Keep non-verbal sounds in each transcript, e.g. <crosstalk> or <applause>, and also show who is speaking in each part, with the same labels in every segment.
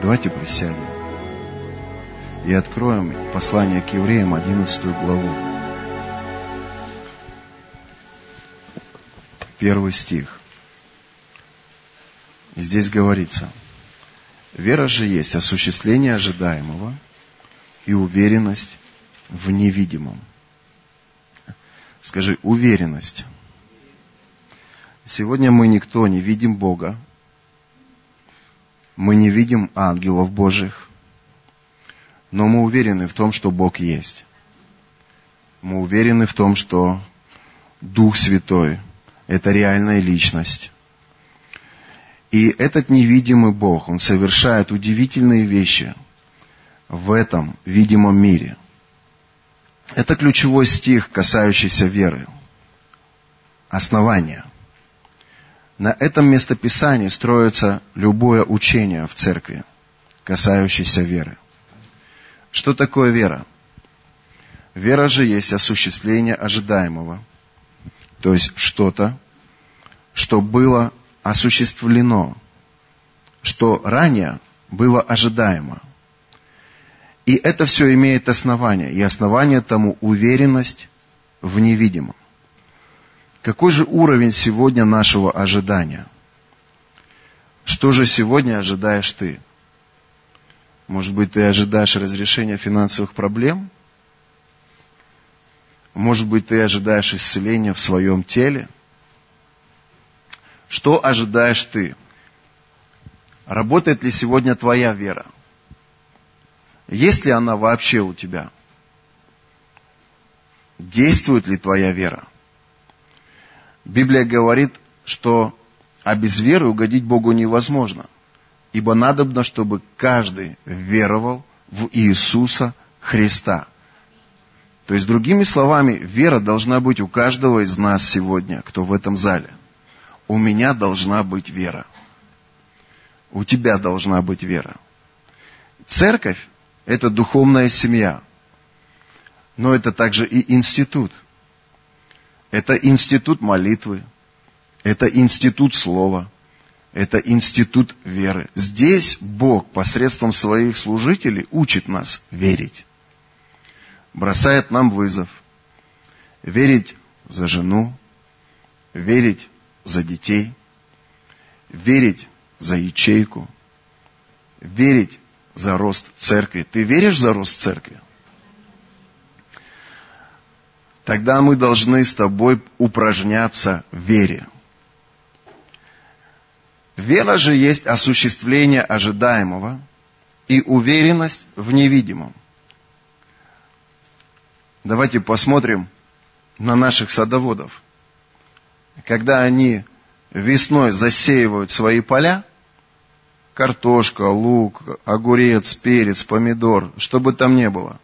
Speaker 1: Давайте присядем и откроем послание к евреям, 11 главу. Первый стих. Здесь говорится, «Вера же есть осуществление ожидаемого и уверенность в невидимом». Скажи, уверенность. Сегодня мы никто не видим Бога, мы не видим ангелов Божьих, но мы уверены в том, что Бог есть. Мы уверены в том, что Дух Святой – это реальная личность. И этот невидимый Бог, Он совершает удивительные вещи в этом видимом мире. Это ключевой стих, касающийся веры. Основания. На этом местописании строится любое учение в церкви, касающееся веры. Что такое вера? Вера же есть осуществление ожидаемого, то есть что-то, что было осуществлено, что ранее было ожидаемо. И это все имеет основание, и основание тому уверенность в невидимом. Какой же уровень сегодня нашего ожидания? Что же сегодня ожидаешь ты? Может быть, ты ожидаешь разрешения финансовых проблем? Может быть, ты ожидаешь исцеления в своем теле? Что ожидаешь ты? Работает ли сегодня твоя вера? Есть ли она вообще у тебя? Действует ли твоя вера? Библия говорит, что а без веры угодить Богу невозможно. Ибо надобно, чтобы каждый веровал в Иисуса Христа. То есть, другими словами, вера должна быть у каждого из нас сегодня, кто в этом зале. У меня должна быть вера. У тебя должна быть вера. Церковь – это духовная семья. Но это также и институт – это институт молитвы, это институт слова, это институт веры. Здесь Бог посредством своих служителей учит нас верить. Бросает нам вызов. Верить за жену, верить за детей, верить за ячейку, верить за рост церкви. Ты веришь за рост церкви? Тогда мы должны с тобой упражняться в вере. Вера же есть осуществление ожидаемого и уверенность в невидимом. Давайте посмотрим на наших садоводов. Когда они весной засеивают свои поля, картошка, лук, огурец, перец, помидор, что бы там ни было,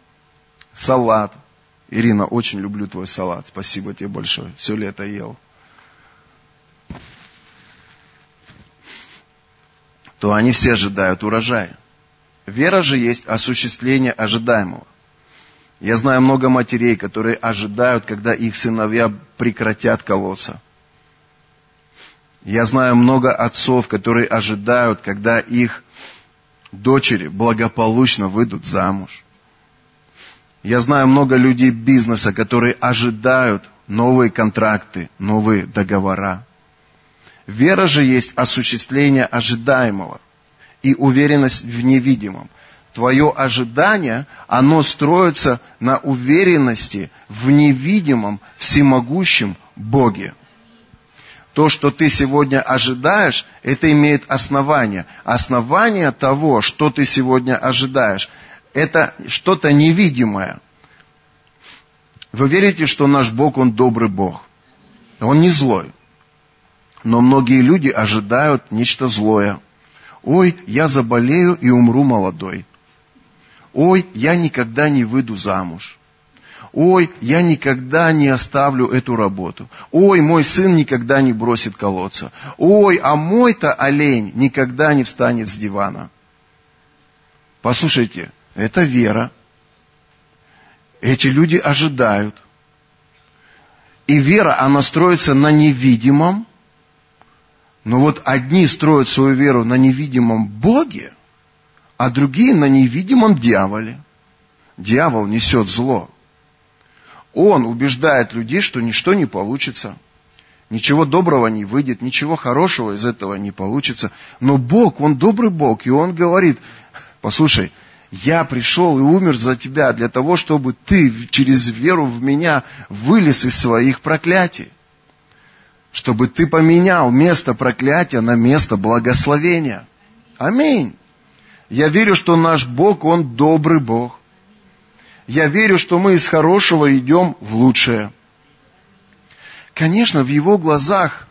Speaker 1: салат – Ирина, очень люблю твой салат. Спасибо тебе большое. Все лето ел. То они все ожидают урожая. Вера же есть осуществление ожидаемого. Я знаю много матерей, которые ожидают, когда их сыновья прекратят колоться. Я знаю много отцов, которые ожидают, когда их дочери благополучно выйдут замуж. Я знаю много людей бизнеса, которые ожидают новые контракты, новые договора. Вера же есть осуществление ожидаемого и уверенность в невидимом. Твое ожидание, оно строится на уверенности в невидимом, всемогущем Боге. То, что ты сегодня ожидаешь, это имеет основание. Основание того, что ты сегодня ожидаешь, это что-то невидимое. Вы верите, что наш Бог, Он добрый Бог? Он не злой. Но многие люди ожидают нечто злое. Ой, я заболею и умру молодой. Ой, я никогда не выйду замуж. Ой, я никогда не оставлю эту работу. Ой, мой сын никогда не бросит колодца. Ой, а мой-то олень никогда не встанет с дивана. Послушайте, это вера. Эти люди ожидают. И вера, она строится на невидимом. Но вот одни строят свою веру на невидимом Боге, а другие на невидимом дьяволе. Дьявол несет зло. Он убеждает людей, что ничто не получится. Ничего доброго не выйдет, ничего хорошего из этого не получится. Но Бог, Он добрый Бог, и Он говорит, послушай, я пришел и умер за тебя для того, чтобы ты через веру в меня вылез из своих проклятий. Чтобы ты поменял место проклятия на место благословения. Аминь. Я верю, что наш Бог, Он добрый Бог. Я верю, что мы из хорошего идем в лучшее. Конечно, в Его глазах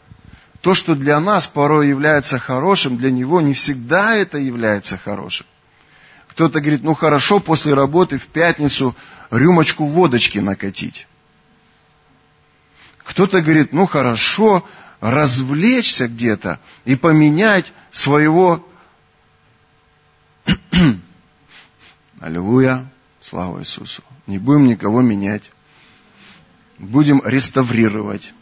Speaker 1: то, что для нас порой является хорошим, для Него не всегда это является хорошим. Кто-то говорит, ну хорошо, после работы в пятницу рюмочку водочки накатить. Кто-то говорит, ну хорошо, развлечься где-то и поменять своего... <clears throat> Аллилуйя. Слава Иисусу. Не будем никого менять. Будем реставрировать.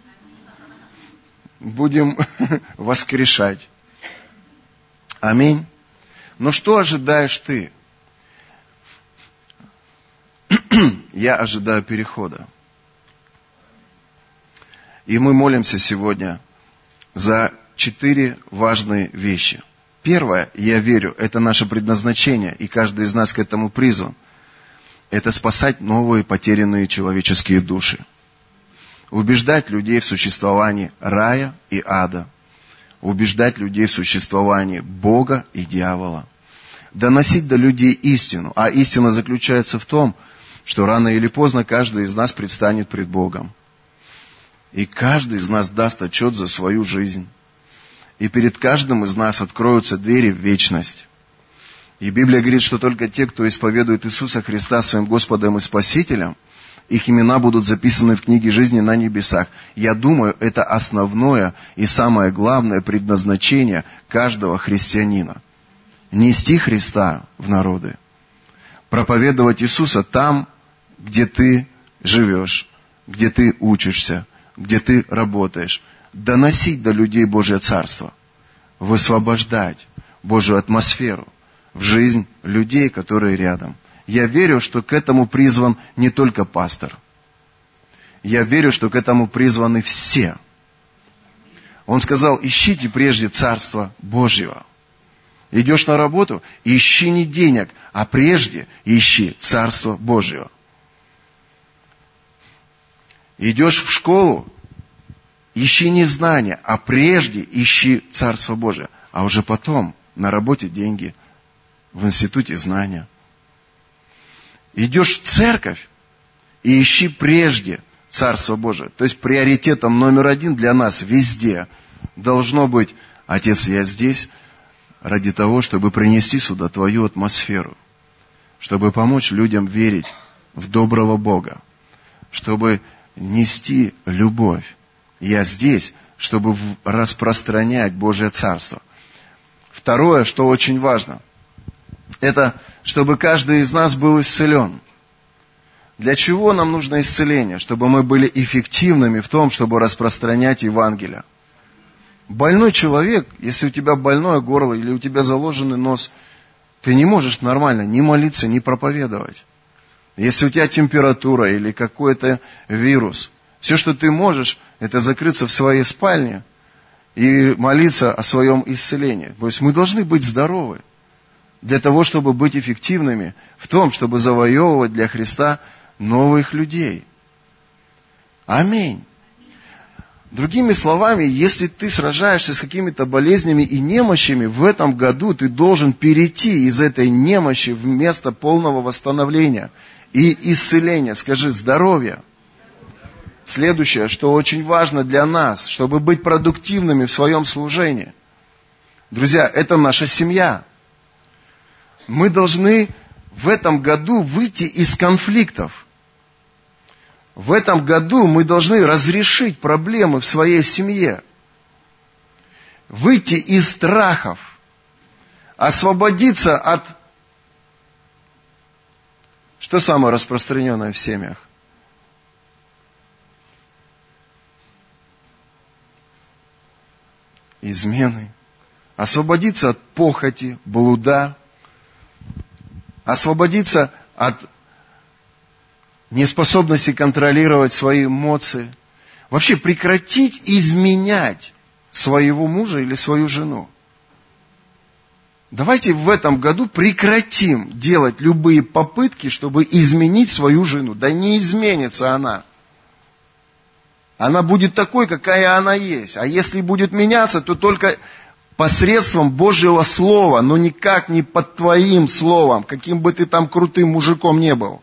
Speaker 1: Будем <laughs> воскрешать. Аминь. Но что ожидаешь ты? <clears throat> Я ожидаю перехода. И мы молимся сегодня за четыре важные вещи. Первое, я верю, это наше предназначение, и каждый из нас к этому призван это спасать новые потерянные человеческие души. Убеждать людей в существовании рая и ада. Убеждать людей в существовании Бога и дьявола. Доносить до людей истину. А истина заключается в том, что рано или поздно каждый из нас предстанет пред Богом. И каждый из нас даст отчет за свою жизнь. И перед каждым из нас откроются двери в вечность. И Библия говорит, что только те, кто исповедует Иисуса Христа своим Господом и Спасителем, их имена будут записаны в книге жизни на небесах. Я думаю, это основное и самое главное предназначение каждого христианина. Нести Христа в народы. Проповедовать Иисуса там, где ты живешь, где ты учишься, где ты работаешь. Доносить до людей Божье Царство. Высвобождать Божью атмосферу в жизнь людей, которые рядом. Я верю, что к этому призван не только пастор. Я верю, что к этому призваны все. Он сказал, ищите прежде Царство Божьего. Идешь на работу, ищи не денег, а прежде ищи Царство Божьего. Идешь в школу, ищи не знания, а прежде ищи Царство Божие. А уже потом на работе деньги, в институте знания. Идешь в церковь и ищи прежде Царство Божие. То есть приоритетом номер один для нас везде должно быть, Отец, я здесь ради того, чтобы принести сюда Твою атмосферу, чтобы помочь людям верить в доброго Бога, чтобы нести любовь. Я здесь, чтобы распространять Божье Царство. Второе, что очень важно – это чтобы каждый из нас был исцелен. Для чего нам нужно исцеление? Чтобы мы были эффективными в том, чтобы распространять Евангелие. Больной человек, если у тебя больное горло или у тебя заложенный нос, ты не можешь нормально ни молиться, ни проповедовать. Если у тебя температура или какой-то вирус, все, что ты можешь, это закрыться в своей спальне и молиться о своем исцелении. То есть мы должны быть здоровы для того, чтобы быть эффективными в том, чтобы завоевывать для Христа новых людей. Аминь. Другими словами, если ты сражаешься с какими-то болезнями и немощами, в этом году ты должен перейти из этой немощи в место полного восстановления и исцеления. Скажи, здоровье. Следующее, что очень важно для нас, чтобы быть продуктивными в своем служении. Друзья, это наша семья мы должны в этом году выйти из конфликтов. В этом году мы должны разрешить проблемы в своей семье. Выйти из страхов. Освободиться от... Что самое распространенное в семьях? Измены. Освободиться от похоти, блуда, освободиться от неспособности контролировать свои эмоции, вообще прекратить изменять своего мужа или свою жену. Давайте в этом году прекратим делать любые попытки, чтобы изменить свою жену. Да не изменится она. Она будет такой, какая она есть. А если будет меняться, то только посредством Божьего Слова, но никак не под твоим словом, каким бы ты там крутым мужиком не был.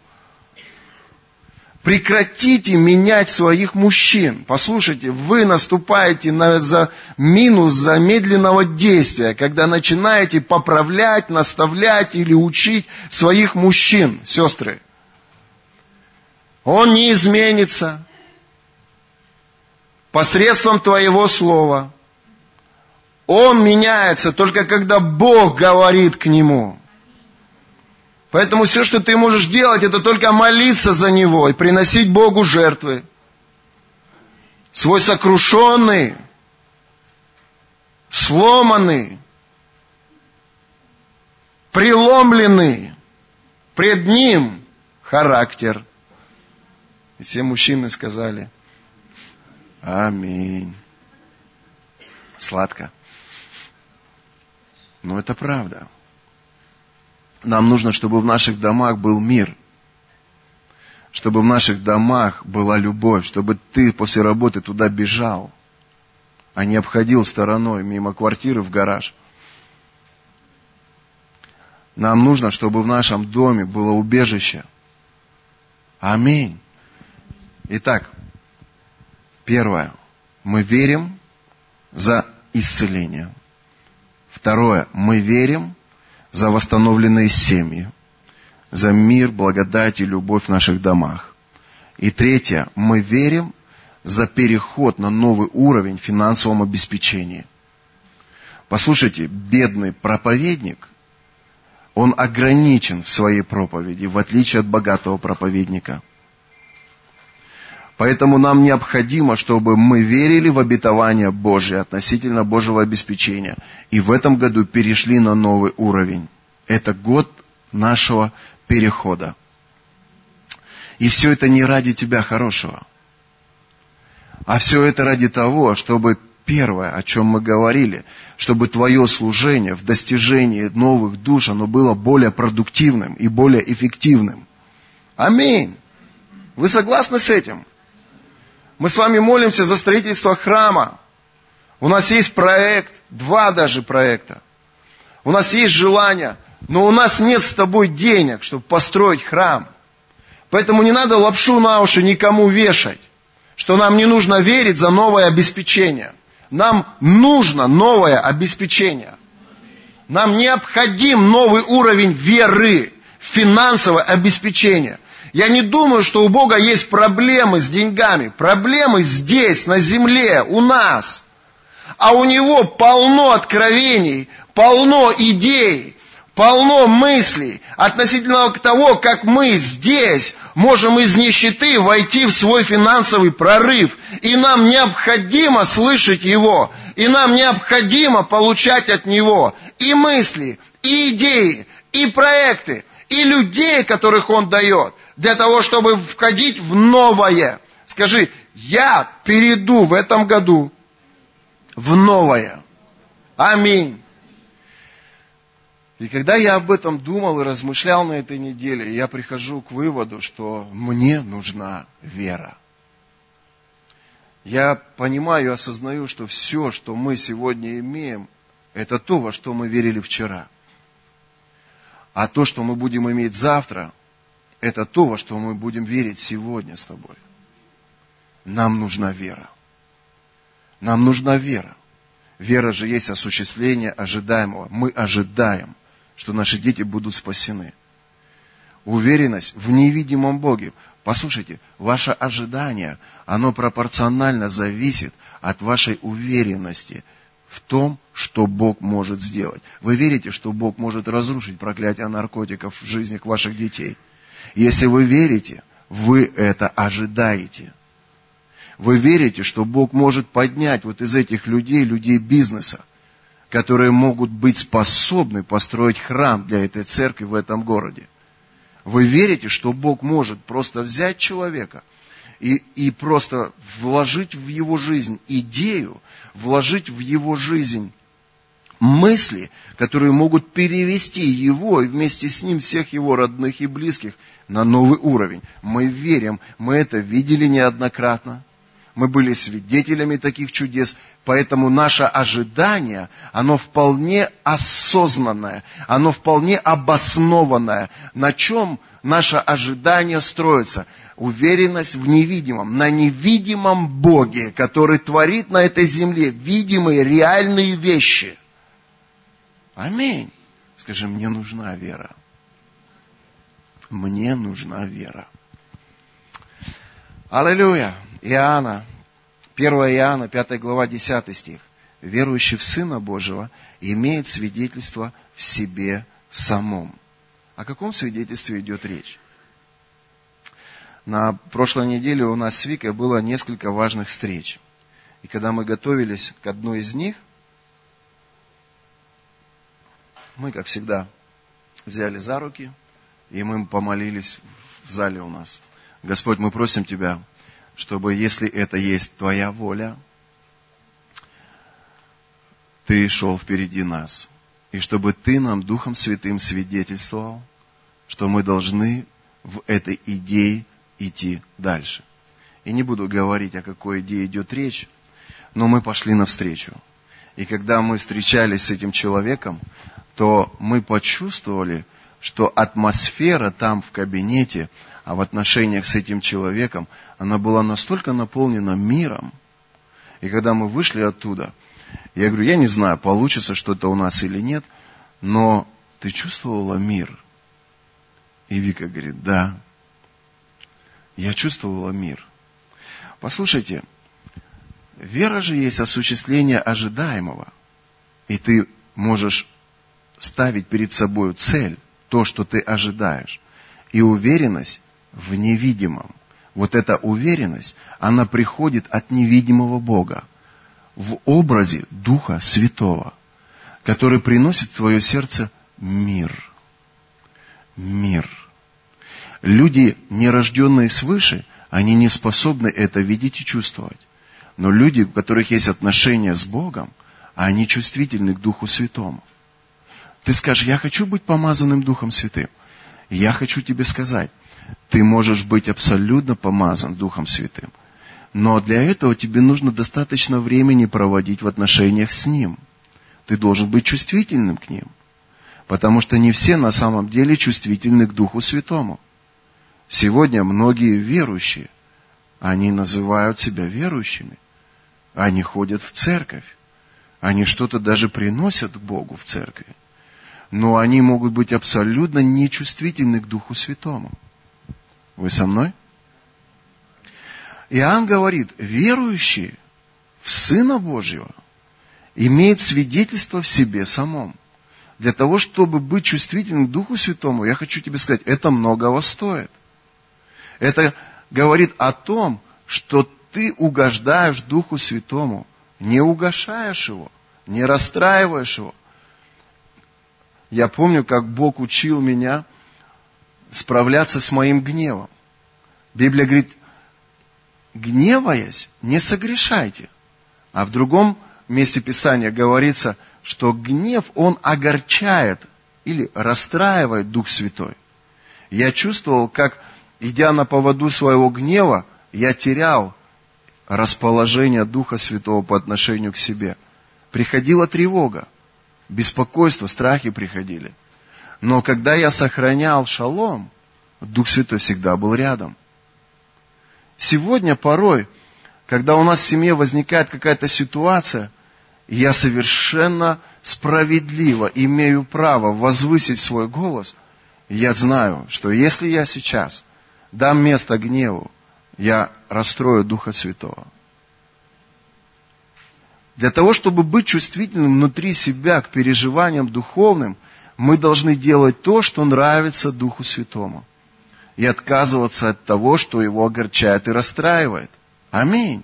Speaker 1: Прекратите менять своих мужчин. Послушайте, вы наступаете на за минус замедленного действия, когда начинаете поправлять, наставлять или учить своих мужчин, сестры. Он не изменится посредством твоего слова. Он меняется только когда Бог говорит к нему. Поэтому все, что ты можешь делать, это только молиться за него и приносить Богу жертвы. Свой сокрушенный, сломанный, преломленный пред ним характер. И все мужчины сказали, аминь. Сладко. Но это правда. Нам нужно, чтобы в наших домах был мир. Чтобы в наших домах была любовь. Чтобы ты после работы туда бежал, а не обходил стороной мимо квартиры в гараж. Нам нужно, чтобы в нашем доме было убежище. Аминь. Итак, первое. Мы верим за исцеление. Второе. Мы верим за восстановленные семьи, за мир, благодать и любовь в наших домах. И третье, мы верим за переход на новый уровень в финансовом обеспечении. Послушайте, бедный проповедник, он ограничен в своей проповеди, в отличие от богатого проповедника. Поэтому нам необходимо, чтобы мы верили в обетование Божие относительно Божьего обеспечения. И в этом году перешли на новый уровень. Это год нашего перехода. И все это не ради тебя хорошего. А все это ради того, чтобы первое, о чем мы говорили, чтобы твое служение в достижении новых душ, оно было более продуктивным и более эффективным. Аминь. Вы согласны с этим? Мы с вами молимся за строительство храма. У нас есть проект, два даже проекта. У нас есть желание, но у нас нет с тобой денег, чтобы построить храм. Поэтому не надо лапшу на уши никому вешать, что нам не нужно верить за новое обеспечение. Нам нужно новое обеспечение. Нам необходим новый уровень веры, финансовое обеспечение – я не думаю, что у Бога есть проблемы с деньгами. Проблемы здесь, на земле, у нас. А у Него полно откровений, полно идей, полно мыслей относительно того, как мы здесь можем из нищеты войти в свой финансовый прорыв. И нам необходимо слышать Его, и нам необходимо получать от Него и мысли, и идеи, и проекты, и людей, которых Он дает для того, чтобы входить в новое. Скажи, я перейду в этом году в новое. Аминь. И когда я об этом думал и размышлял на этой неделе, я прихожу к выводу, что мне нужна вера. Я понимаю осознаю, что все, что мы сегодня имеем, это то, во что мы верили вчера. А то, что мы будем иметь завтра, это то, во что мы будем верить сегодня с тобой. Нам нужна вера. Нам нужна вера. Вера же есть осуществление ожидаемого. Мы ожидаем, что наши дети будут спасены. Уверенность в невидимом Боге. Послушайте, ваше ожидание, оно пропорционально зависит от вашей уверенности в том, что Бог может сделать. Вы верите, что Бог может разрушить проклятие наркотиков в жизнях ваших детей – если вы верите, вы это ожидаете. Вы верите, что Бог может поднять вот из этих людей, людей бизнеса, которые могут быть способны построить храм для этой церкви в этом городе. Вы верите, что Бог может просто взять человека и, и просто вложить в его жизнь идею, вложить в его жизнь мысли, которые могут перевести его и вместе с ним всех его родных и близких на новый уровень. Мы верим, мы это видели неоднократно. Мы были свидетелями таких чудес, поэтому наше ожидание, оно вполне осознанное, оно вполне обоснованное. На чем наше ожидание строится? Уверенность в невидимом, на невидимом Боге, который творит на этой земле видимые, реальные вещи. Аминь. Скажи, мне нужна вера. Мне нужна вера. Аллилуйя. Иоанна, 1 Иоанна, 5 глава, 10 стих. Верующий в Сына Божьего имеет свидетельство в себе самом. О каком свидетельстве идет речь? На прошлой неделе у нас с Викой было несколько важных встреч. И когда мы готовились к одной из них, мы, как всегда, взяли за руки, и мы помолились в зале у нас. Господь, мы просим Тебя, чтобы, если это есть Твоя воля, Ты шел впереди нас, и чтобы Ты нам Духом Святым свидетельствовал, что мы должны в этой идее идти дальше. И не буду говорить, о какой идее идет речь, но мы пошли навстречу. И когда мы встречались с этим человеком, то мы почувствовали, что атмосфера там в кабинете, а в отношениях с этим человеком, она была настолько наполнена миром. И когда мы вышли оттуда, я говорю, я не знаю, получится что-то у нас или нет, но ты чувствовала мир? И Вика говорит, да, я чувствовала мир. Послушайте, вера же есть осуществление ожидаемого. И ты можешь ставить перед собой цель, то, что ты ожидаешь. И уверенность в невидимом. Вот эта уверенность, она приходит от невидимого Бога в образе Духа Святого, который приносит в твое сердце мир. Мир. Люди, не рожденные свыше, они не способны это видеть и чувствовать. Но люди, у которых есть отношения с Богом, они чувствительны к Духу Святому. Ты скажешь, я хочу быть помазанным Духом Святым. Я хочу тебе сказать, ты можешь быть абсолютно помазан Духом Святым. Но для этого тебе нужно достаточно времени проводить в отношениях с Ним. Ты должен быть чувствительным к Ним. Потому что не все на самом деле чувствительны к Духу Святому. Сегодня многие верующие, они называют себя верующими. Они ходят в церковь. Они что-то даже приносят к Богу в церкви но они могут быть абсолютно нечувствительны к Духу Святому. Вы со мной? Иоанн говорит, верующий в Сына Божьего имеет свидетельство в себе самом. Для того, чтобы быть чувствительным к Духу Святому, я хочу тебе сказать, это многого стоит. Это говорит о том, что ты угождаешь Духу Святому, не угошаешь его, не расстраиваешь его, я помню, как Бог учил меня справляться с моим гневом. Библия говорит, гневаясь, не согрешайте. А в другом месте Писания говорится, что гнев, он огорчает или расстраивает Дух Святой. Я чувствовал, как, идя на поводу своего гнева, я терял расположение Духа Святого по отношению к себе. Приходила тревога беспокойство, страхи приходили. Но когда я сохранял шалом, Дух Святой всегда был рядом. Сегодня порой, когда у нас в семье возникает какая-то ситуация, я совершенно справедливо имею право возвысить свой голос, я знаю, что если я сейчас дам место гневу, я расстрою Духа Святого. Для того, чтобы быть чувствительным внутри себя к переживаниям духовным, мы должны делать то, что нравится Духу Святому. И отказываться от того, что его огорчает и расстраивает. Аминь.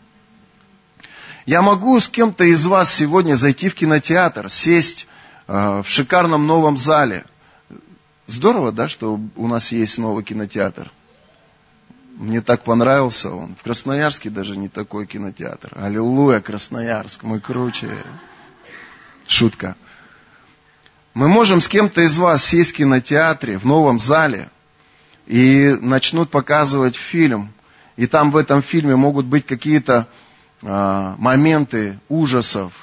Speaker 1: Я могу с кем-то из вас сегодня зайти в кинотеатр, сесть э, в шикарном новом зале, Здорово, да, что у нас есть новый кинотеатр. Мне так понравился он. В Красноярске даже не такой кинотеатр. Аллилуйя, Красноярск, мы круче. Шутка. Мы можем с кем-то из вас сесть в кинотеатре, в новом зале, и начнут показывать фильм. И там в этом фильме могут быть какие-то э, моменты ужасов,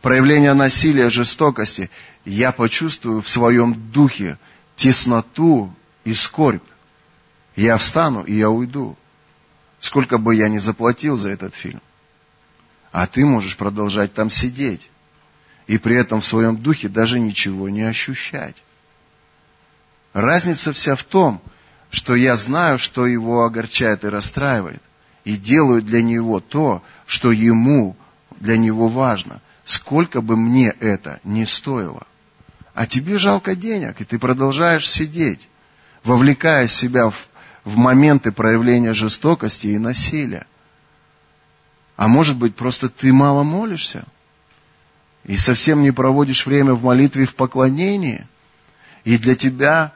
Speaker 1: проявления насилия, жестокости. Я почувствую в своем духе тесноту и скорбь. Я встану и я уйду. Сколько бы я ни заплатил за этот фильм. А ты можешь продолжать там сидеть. И при этом в своем духе даже ничего не ощущать. Разница вся в том, что я знаю, что его огорчает и расстраивает. И делаю для него то, что ему, для него важно. Сколько бы мне это ни стоило. А тебе жалко денег, и ты продолжаешь сидеть, вовлекая себя в в моменты проявления жестокости и насилия. А может быть, просто ты мало молишься и совсем не проводишь время в молитве и в поклонении. И для тебя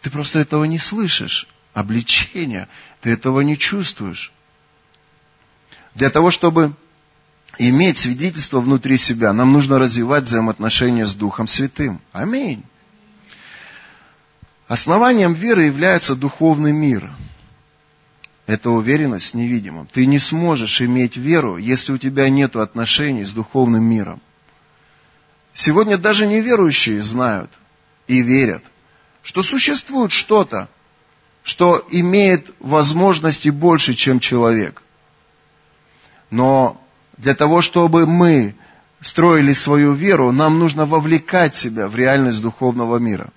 Speaker 1: ты просто этого не слышишь, обличения, ты этого не чувствуешь. Для того, чтобы иметь свидетельство внутри себя, нам нужно развивать взаимоотношения с Духом Святым. Аминь. Основанием веры является духовный мир. Это уверенность невидимым. Ты не сможешь иметь веру, если у тебя нет отношений с духовным миром. Сегодня даже неверующие знают и верят, что существует что-то, что имеет возможности больше, чем человек. Но для того, чтобы мы строили свою веру, нам нужно вовлекать себя в реальность духовного мира.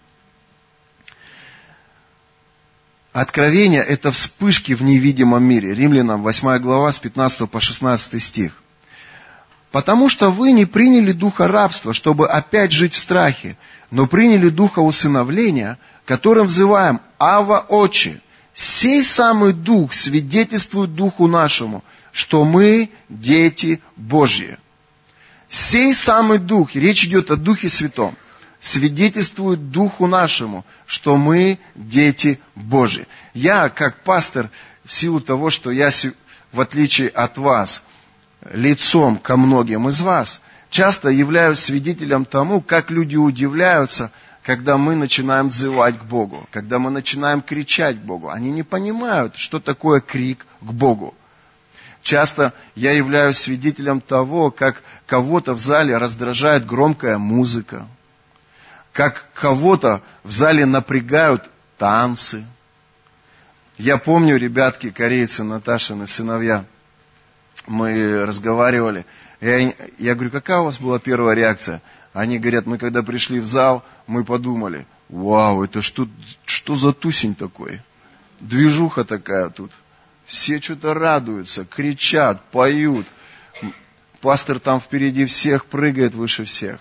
Speaker 1: Откровение – это вспышки в невидимом мире. Римлянам 8 глава с 15 по 16 стих. «Потому что вы не приняли духа рабства, чтобы опять жить в страхе, но приняли духа усыновления, которым взываем «Ава Отче». Сей самый дух свидетельствует духу нашему, что мы дети Божьи. Сей самый дух, речь идет о Духе Святом – свидетельствует Духу нашему, что мы дети Божьи. Я, как пастор, в силу того, что я, в отличие от вас, лицом ко многим из вас, часто являюсь свидетелем тому, как люди удивляются, когда мы начинаем взывать к Богу, когда мы начинаем кричать к Богу. Они не понимают, что такое крик к Богу. Часто я являюсь свидетелем того, как кого-то в зале раздражает громкая музыка, как кого-то в зале напрягают танцы. Я помню, ребятки, корейцы, Наташины сыновья, мы разговаривали. Я, я говорю, какая у вас была первая реакция? Они говорят, мы когда пришли в зал, мы подумали, вау, это что, что за тусень такой? Движуха такая тут. Все что-то радуются, кричат, поют. Пастор там впереди всех прыгает выше всех.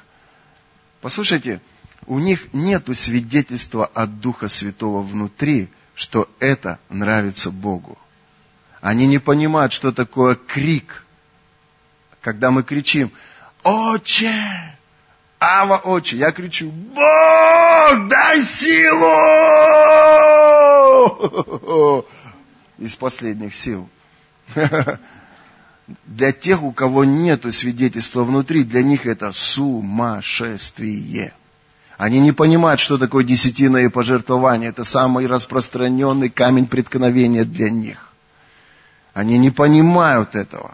Speaker 1: Послушайте, у них нет свидетельства от Духа Святого внутри, что это нравится Богу. Они не понимают, что такое крик. Когда мы кричим «Отче!» Ава, отче, я кричу, Бог, дай силу! Из последних сил. <laughs> Для тех, у кого нет свидетельства внутри, для них это сумасшествие. Они не понимают, что такое десятина пожертвование. Это самый распространенный камень преткновения для них. Они не понимают этого.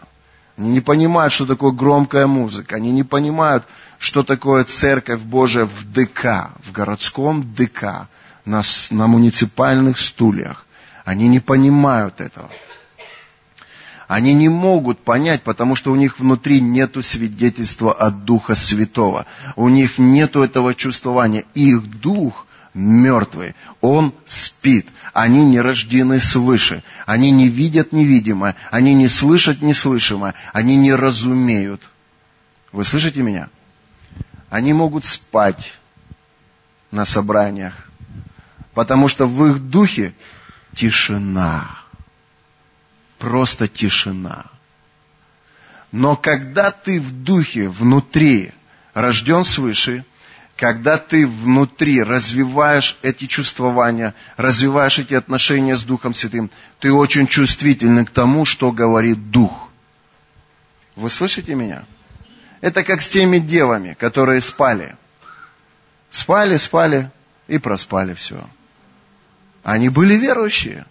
Speaker 1: Они не понимают, что такое громкая музыка. Они не понимают, что такое церковь Божия в ДК, в городском ДК, на, на муниципальных стульях. Они не понимают этого. Они не могут понять, потому что у них внутри нет свидетельства от Духа Святого. У них нет этого чувствования. Их дух мертвый. Он спит. Они не рождены свыше. Они не видят невидимое. Они не слышат неслышимое. Они не разумеют. Вы слышите меня? Они могут спать на собраниях, потому что в их духе тишина просто тишина. Но когда ты в духе, внутри, рожден свыше, когда ты внутри развиваешь эти чувствования, развиваешь эти отношения с Духом Святым, ты очень чувствительный к тому, что говорит Дух. Вы слышите меня? Это как с теми девами, которые спали. Спали, спали и проспали все. Они были верующие,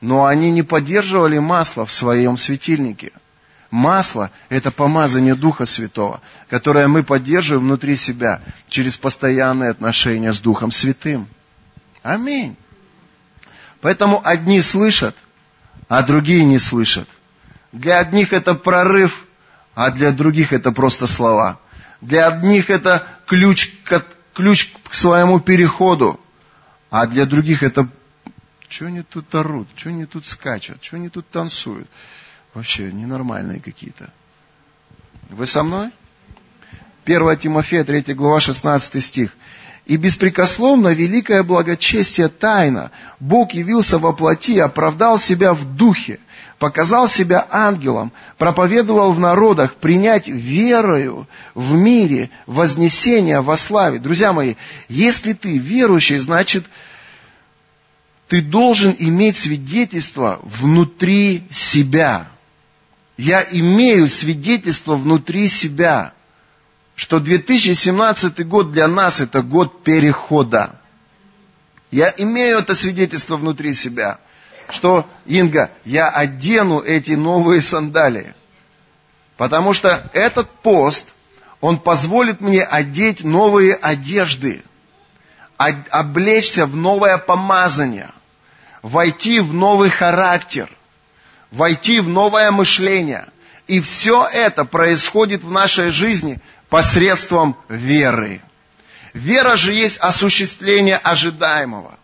Speaker 1: но они не поддерживали масло в своем светильнике. Масло – это помазание Духа Святого, которое мы поддерживаем внутри себя через постоянные отношения с Духом Святым. Аминь. Поэтому одни слышат, а другие не слышат. Для одних это прорыв, а для других это просто слова. Для одних это ключ к, ключ к своему переходу, а для других это что они тут орут, что они тут скачут, что они тут танцуют. Вообще ненормальные какие-то. Вы со мной? 1 Тимофея, 3 глава, 16 стих. «И беспрекословно великое благочестие тайна. Бог явился во плоти, оправдал себя в духе, показал себя ангелом, проповедовал в народах принять верою в мире вознесение во славе». Друзья мои, если ты верующий, значит, ты должен иметь свидетельство внутри себя – я имею свидетельство внутри себя, что 2017 год для нас это год перехода. Я имею это свидетельство внутри себя, что, Инга, я одену эти новые сандалии. Потому что этот пост, он позволит мне одеть новые одежды, облечься в новое помазание, войти в новый характер – войти в новое мышление. И все это происходит в нашей жизни посредством веры. Вера же есть осуществление ожидаемого.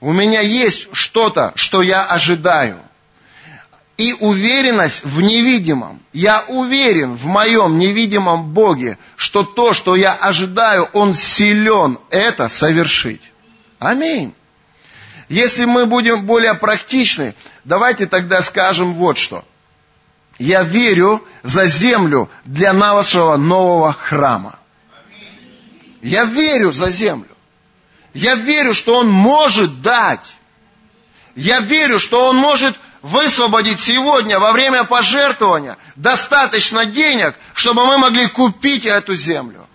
Speaker 1: У меня есть что-то, что я ожидаю. И уверенность в невидимом. Я уверен в моем невидимом Боге, что то, что я ожидаю, Он силен это совершить. Аминь. Если мы будем более практичны, давайте тогда скажем вот что. Я верю за землю для нашего нового храма. Я верю за землю. Я верю, что Он может дать. Я верю, что Он может высвободить сегодня во время пожертвования достаточно денег, чтобы мы могли купить эту землю.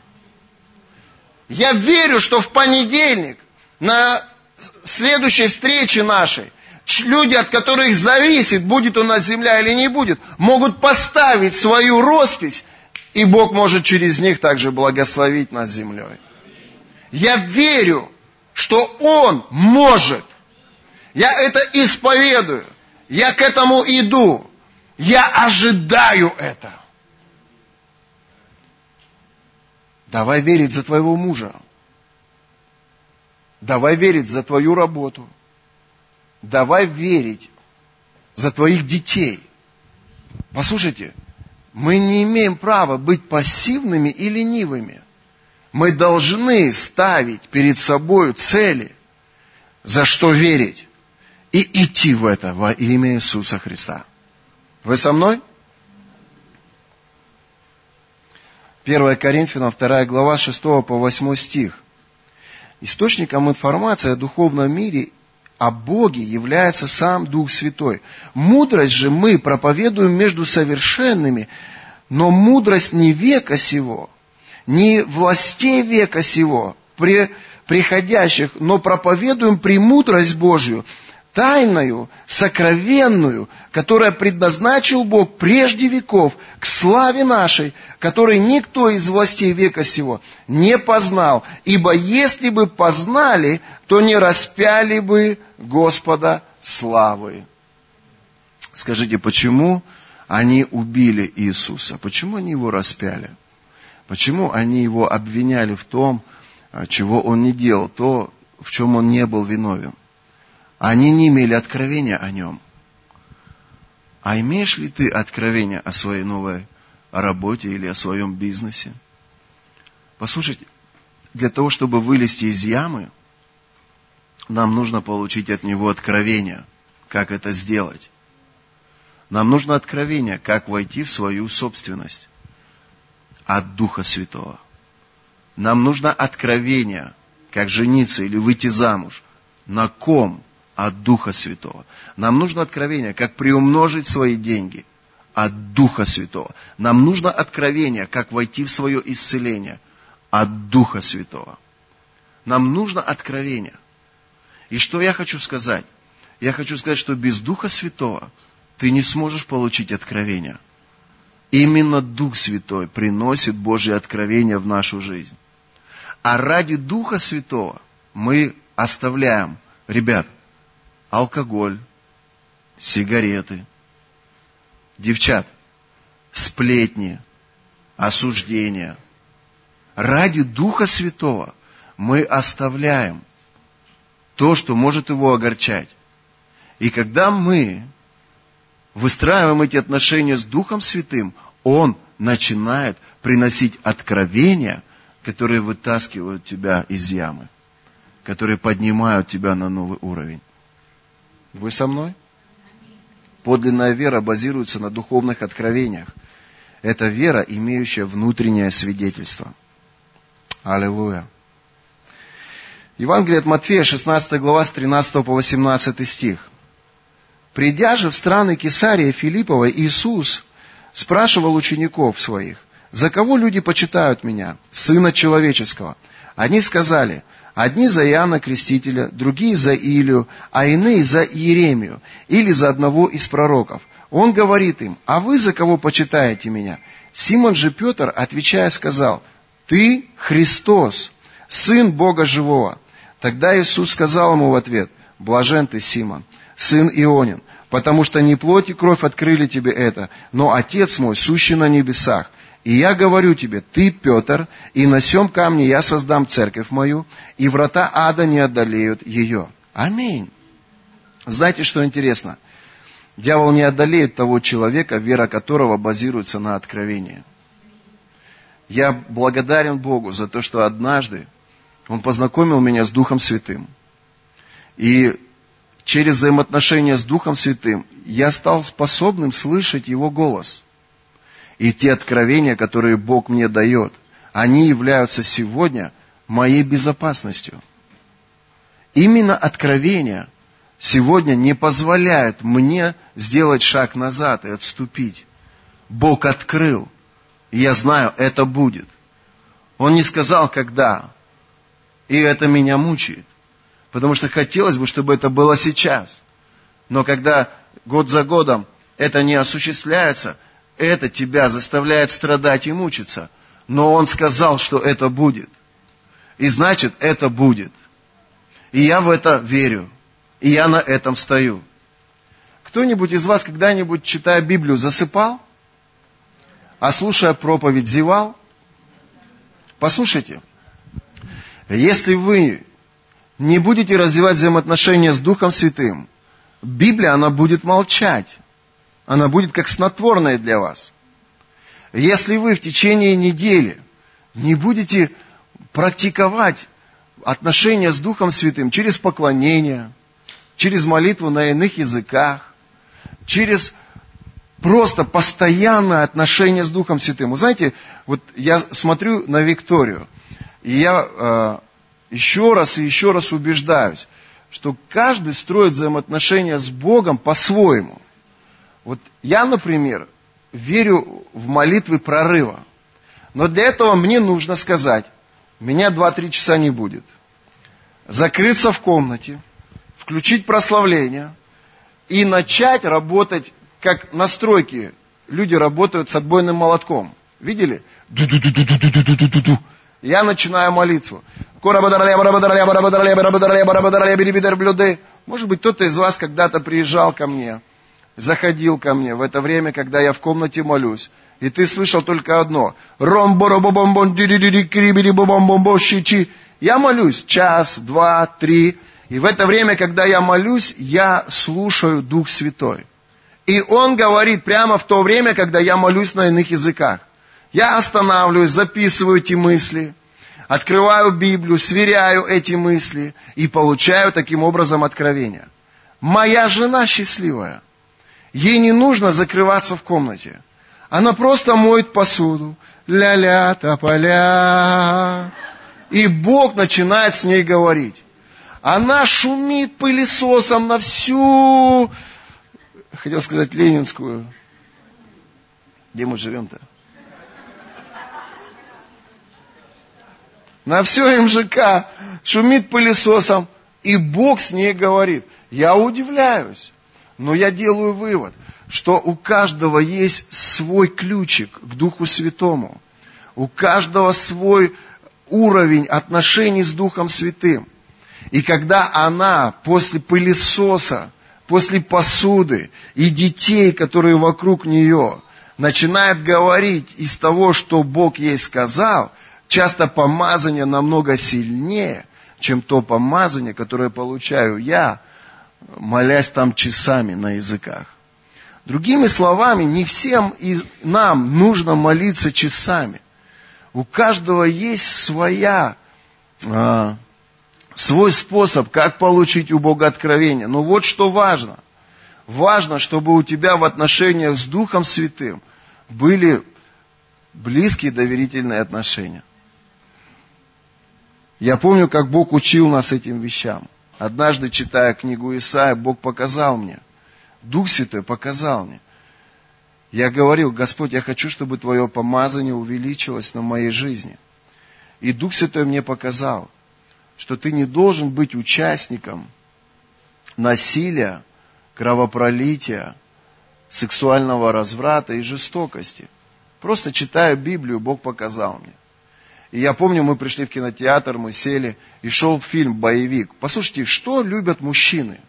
Speaker 1: Я верю, что в понедельник на следующей встрече нашей, люди, от которых зависит, будет у нас земля или не будет, могут поставить свою роспись, и Бог может через них также благословить нас землей. Я верю, что Он может. Я это исповедую. Я к этому иду. Я ожидаю это. Давай верить за твоего мужа. Давай верить за твою работу. Давай верить за твоих детей. Послушайте, мы не имеем права быть пассивными и ленивыми. Мы должны ставить перед собой цели, за что верить, и идти в это во имя Иисуса Христа. Вы со мной? 1 Коринфянам 2 глава 6 по 8 стих. Источником информации о духовном мире, о Боге является сам Дух Святой. Мудрость же мы проповедуем между совершенными, но мудрость не века сего, не властей века сего, при, приходящих, но проповедуем премудрость Божью, тайную, сокровенную, которая предназначил Бог прежде веков к славе нашей, которой никто из властей века сего не познал. Ибо если бы познали, то не распяли бы Господа славы. Скажите, почему они убили Иисуса? Почему они его распяли? Почему они его обвиняли в том, чего он не делал, то, в чем он не был виновен? Они не имели откровения о нем. А имеешь ли ты откровение о своей новой работе или о своем бизнесе? Послушайте, для того, чтобы вылезти из ямы, нам нужно получить от него откровение, как это сделать. Нам нужно откровение, как войти в свою собственность. от Духа Святого. Нам нужно откровение, как жениться или выйти замуж. На ком? От Духа Святого. Нам нужно откровение, как приумножить свои деньги. От Духа Святого. Нам нужно откровение, как войти в свое исцеление. От Духа Святого. Нам нужно откровение. И что я хочу сказать? Я хочу сказать, что без Духа Святого ты не сможешь получить откровение. Именно Дух Святой приносит Божье откровение в нашу жизнь. А ради Духа Святого мы оставляем, ребят, алкоголь, сигареты, девчат, сплетни, осуждения. Ради Духа Святого мы оставляем то, что может его огорчать. И когда мы выстраиваем эти отношения с Духом Святым, Он начинает приносить откровения, которые вытаскивают тебя из ямы, которые поднимают тебя на новый уровень. Вы со мной? Подлинная вера базируется на духовных откровениях. Это вера, имеющая внутреннее свидетельство. Аллилуйя. Евангелие от Матфея, 16 глава, с 13 по 18 стих. Придя же в страны Кесария Филиппова, Иисус спрашивал учеников своих, «За кого люди почитают меня, Сына Человеческого?» Они сказали, одни за Иоанна Крестителя, другие за Илию, а иные за Иеремию или за одного из пророков. Он говорит им, а вы за кого почитаете меня? Симон же Петр, отвечая, сказал, ты Христос, Сын Бога Живого. Тогда Иисус сказал ему в ответ, блажен ты, Симон, сын Ионин, потому что не плоть и кровь открыли тебе это, но Отец мой, сущий на небесах. И я говорю тебе, ты, Петр, и на сем камне я создам церковь мою, и врата ада не одолеют ее. Аминь. Знаете, что интересно? Дьявол не одолеет того человека, вера которого базируется на откровении. Я благодарен Богу за то, что однажды Он познакомил меня с Духом Святым. И через взаимоотношения с Духом Святым я стал способным слышать Его голос. И те откровения, которые Бог мне дает, они являются сегодня моей безопасностью. Именно откровения сегодня не позволяют мне сделать шаг назад и отступить. Бог открыл. И я знаю, это будет. Он не сказал, когда. И это меня мучает. Потому что хотелось бы, чтобы это было сейчас. Но когда год за годом это не осуществляется, это тебя заставляет страдать и мучиться. Но он сказал, что это будет. И значит, это будет. И я в это верю. И я на этом стою. Кто-нибудь из вас когда-нибудь, читая Библию, засыпал? А слушая проповедь, зевал? Послушайте, если вы не будете развивать взаимоотношения с Духом Святым, Библия, она будет молчать. Она будет как снотворная для вас. Если вы в течение недели не будете практиковать отношения с Духом Святым через поклонение, через молитву на иных языках, через просто постоянное отношение с Духом Святым. Вы знаете, вот я смотрю на Викторию, и я э, еще раз и еще раз убеждаюсь, что каждый строит взаимоотношения с Богом по-своему. Вот я, например, верю в молитвы прорыва. Но для этого мне нужно сказать, меня 2-3 часа не будет. Закрыться в комнате, включить прославление и начать работать, как на стройке люди работают с отбойным молотком. Видели? Я начинаю молитву. Может быть, кто-то из вас когда-то приезжал ко мне, заходил ко мне в это время, когда я в комнате молюсь. И ты слышал только одно. Я молюсь час, два, три. И в это время, когда я молюсь, я слушаю Дух Святой. И Он говорит прямо в то время, когда я молюсь на иных языках. Я останавливаюсь, записываю эти мысли, открываю Библию, сверяю эти мысли и получаю таким образом откровение. Моя жена счастливая. Ей не нужно закрываться в комнате. Она просто моет посуду, ля-ля, тополя. И Бог начинает с ней говорить. Она шумит пылесосом на всю, хотел сказать, Ленинскую. Где мы живем-то? На все МЖК шумит пылесосом, и Бог с ней говорит. Я удивляюсь, но я делаю вывод, что у каждого есть свой ключик к Духу Святому. У каждого свой уровень отношений с Духом Святым. И когда она после пылесоса, после посуды и детей, которые вокруг нее, начинает говорить из того, что Бог ей сказал, часто помазание намного сильнее, чем то помазание, которое получаю я, молясь там часами на языках. Другими словами, не всем из нам нужно молиться часами. У каждого есть своя, а, свой способ, как получить у Бога откровение. Но вот что важно. Важно, чтобы у тебя в отношениях с Духом Святым были близкие доверительные отношения. Я помню, как Бог учил нас этим вещам. Однажды, читая книгу Исаия, Бог показал мне, Дух Святой показал мне. Я говорил, Господь, я хочу, чтобы Твое помазание увеличилось на моей жизни. И Дух Святой мне показал, что ты не должен быть участником насилия, кровопролития, сексуального разврата и жестокости. Просто читая Библию, Бог показал мне. И я помню, мы пришли в кинотеатр, мы сели, и шел фильм «Боевик». Послушайте, что любят мужчины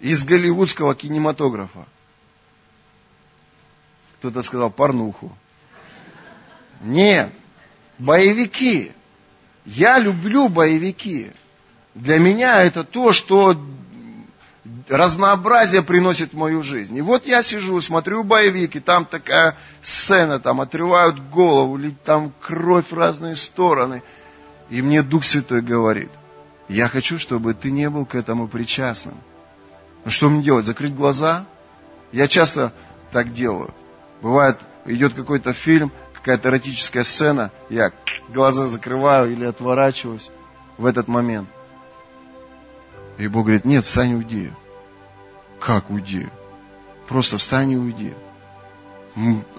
Speaker 1: из голливудского кинематографа? Кто-то сказал порнуху. Нет, боевики. Я люблю боевики. Для меня это то, что разнообразие приносит в мою жизнь. И вот я сижу, смотрю боевик, и там такая сцена, там отрывают голову, там кровь в разные стороны. И мне Дух Святой говорит, я хочу, чтобы ты не был к этому причастным. Ну что мне делать, закрыть глаза? Я часто так делаю. Бывает, идет какой-то фильм, какая-то эротическая сцена, я глаза закрываю или отворачиваюсь в этот момент. И Бог говорит, нет, встань и уйди. Как уйди? Просто встань и уйди.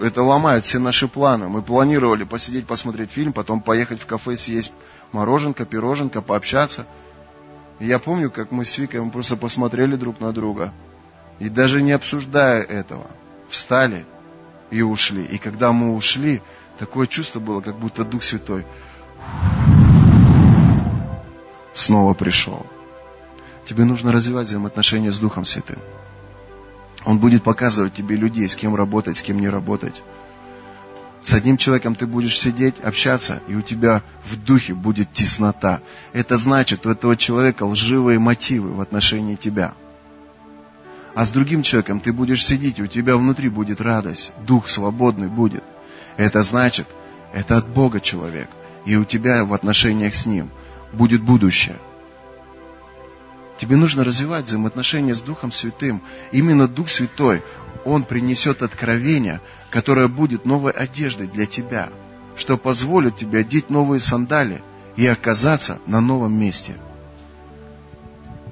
Speaker 1: Это ломает все наши планы. Мы планировали посидеть, посмотреть фильм, потом поехать в кафе, съесть мороженка, пироженка, пообщаться. Я помню, как мы с Викой мы просто посмотрели друг на друга. И даже не обсуждая этого, встали и ушли. И когда мы ушли, такое чувство было, как будто Дух Святой снова пришел. Тебе нужно развивать взаимоотношения с Духом Святым. Он будет показывать тебе людей, с кем работать, с кем не работать. С одним человеком ты будешь сидеть, общаться, и у тебя в духе будет теснота. Это значит, у этого человека лживые мотивы в отношении тебя. А с другим человеком ты будешь сидеть, и у тебя внутри будет радость, дух свободный будет. Это значит, это от Бога человек, и у тебя в отношениях с Ним будет будущее – Тебе нужно развивать взаимоотношения с Духом Святым. Именно Дух Святой, Он принесет откровение, которое будет новой одеждой для тебя, что позволит тебе одеть новые сандали и оказаться на новом месте.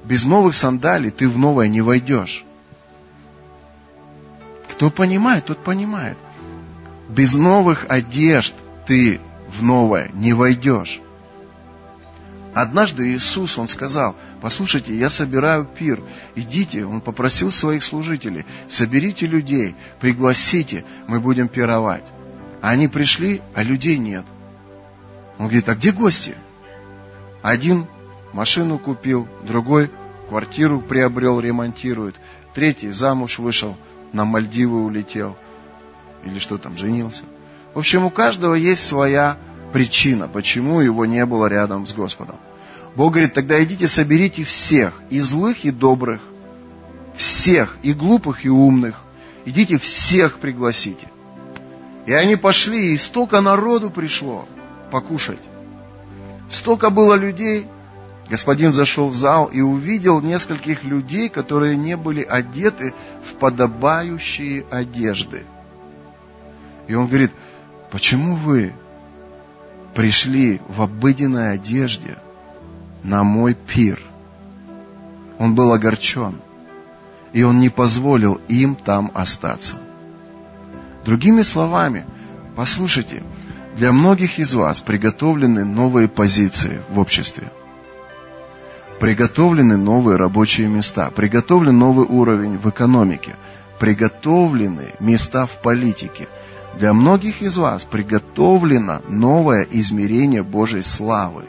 Speaker 1: Без новых сандалий ты в новое не войдешь. Кто понимает, тот понимает. Без новых одежд ты в новое не войдешь. Однажды Иисус, Он сказал, послушайте, я собираю пир, идите, Он попросил своих служителей, соберите людей, пригласите, мы будем пировать. А они пришли, а людей нет. Он говорит, а где гости? Один машину купил, другой квартиру приобрел, ремонтирует, третий замуж вышел, на Мальдивы улетел, или что там, женился. В общем, у каждого есть своя причина, почему его не было рядом с Господом. Бог говорит, тогда идите, соберите всех, и злых, и добрых, всех, и глупых, и умных. Идите всех пригласите. И они пошли, и столько народу пришло покушать. Столько было людей. Господин зашел в зал и увидел нескольких людей, которые не были одеты в подобающие одежды. И он говорит, почему вы пришли в обыденной одежде на мой пир? Он был огорчен, и он не позволил им там остаться. Другими словами, послушайте, для многих из вас приготовлены новые позиции в обществе. Приготовлены новые рабочие места, приготовлен новый уровень в экономике, приготовлены места в политике. Для многих из вас приготовлено новое измерение Божьей славы.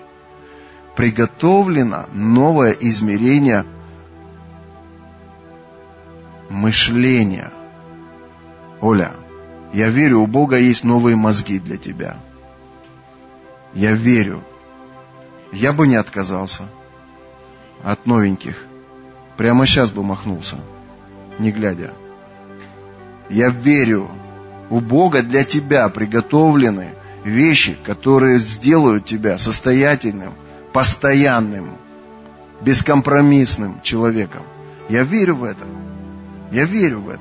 Speaker 1: Приготовлено новое измерение мышления. Оля, я верю, у Бога есть новые мозги для тебя. Я верю. Я бы не отказался от новеньких. Прямо сейчас бы махнулся, не глядя. Я верю, у Бога для тебя приготовлены вещи, которые сделают тебя состоятельным, постоянным, бескомпромиссным человеком. Я верю в это. Я верю в это.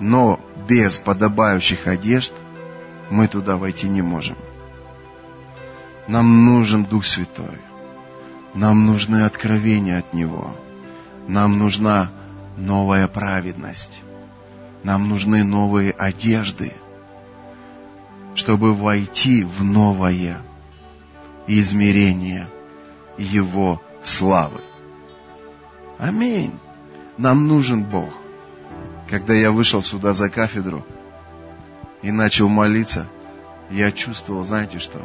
Speaker 1: Но без подобающих одежд мы туда войти не можем. Нам нужен Дух Святой. Нам нужны откровения от Него. Нам нужна новая праведность. Нам нужны новые одежды, чтобы войти в новое измерение Его славы. Аминь. Нам нужен Бог. Когда я вышел сюда за кафедру и начал молиться, я чувствовал, знаете что,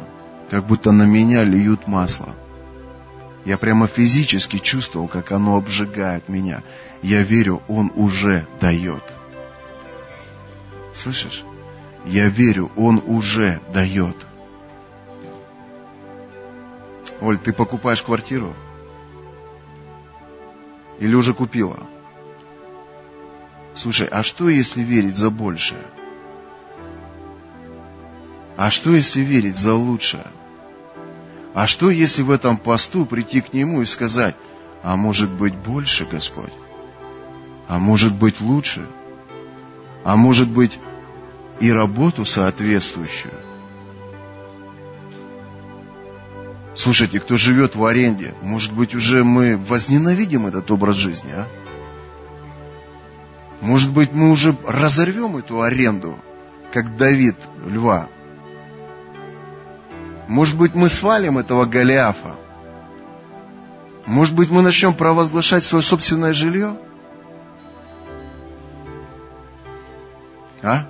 Speaker 1: как будто на меня льют масло. Я прямо физически чувствовал, как оно обжигает меня. Я верю, Он уже дает. Слышишь? Я верю, Он уже дает. Оль, ты покупаешь квартиру? Или уже купила? Слушай, а что если верить за большее? А что если верить за лучшее? А что если в этом посту прийти к Нему и сказать, а может быть больше, Господь? А может быть лучше? А может быть и работу соответствующую? Слушайте, кто живет в аренде, может быть уже мы возненавидим этот образ жизни, а? Может быть мы уже разорвем эту аренду, как Давид льва, может быть, мы свалим этого Голиафа? Может быть, мы начнем провозглашать свое собственное жилье? А?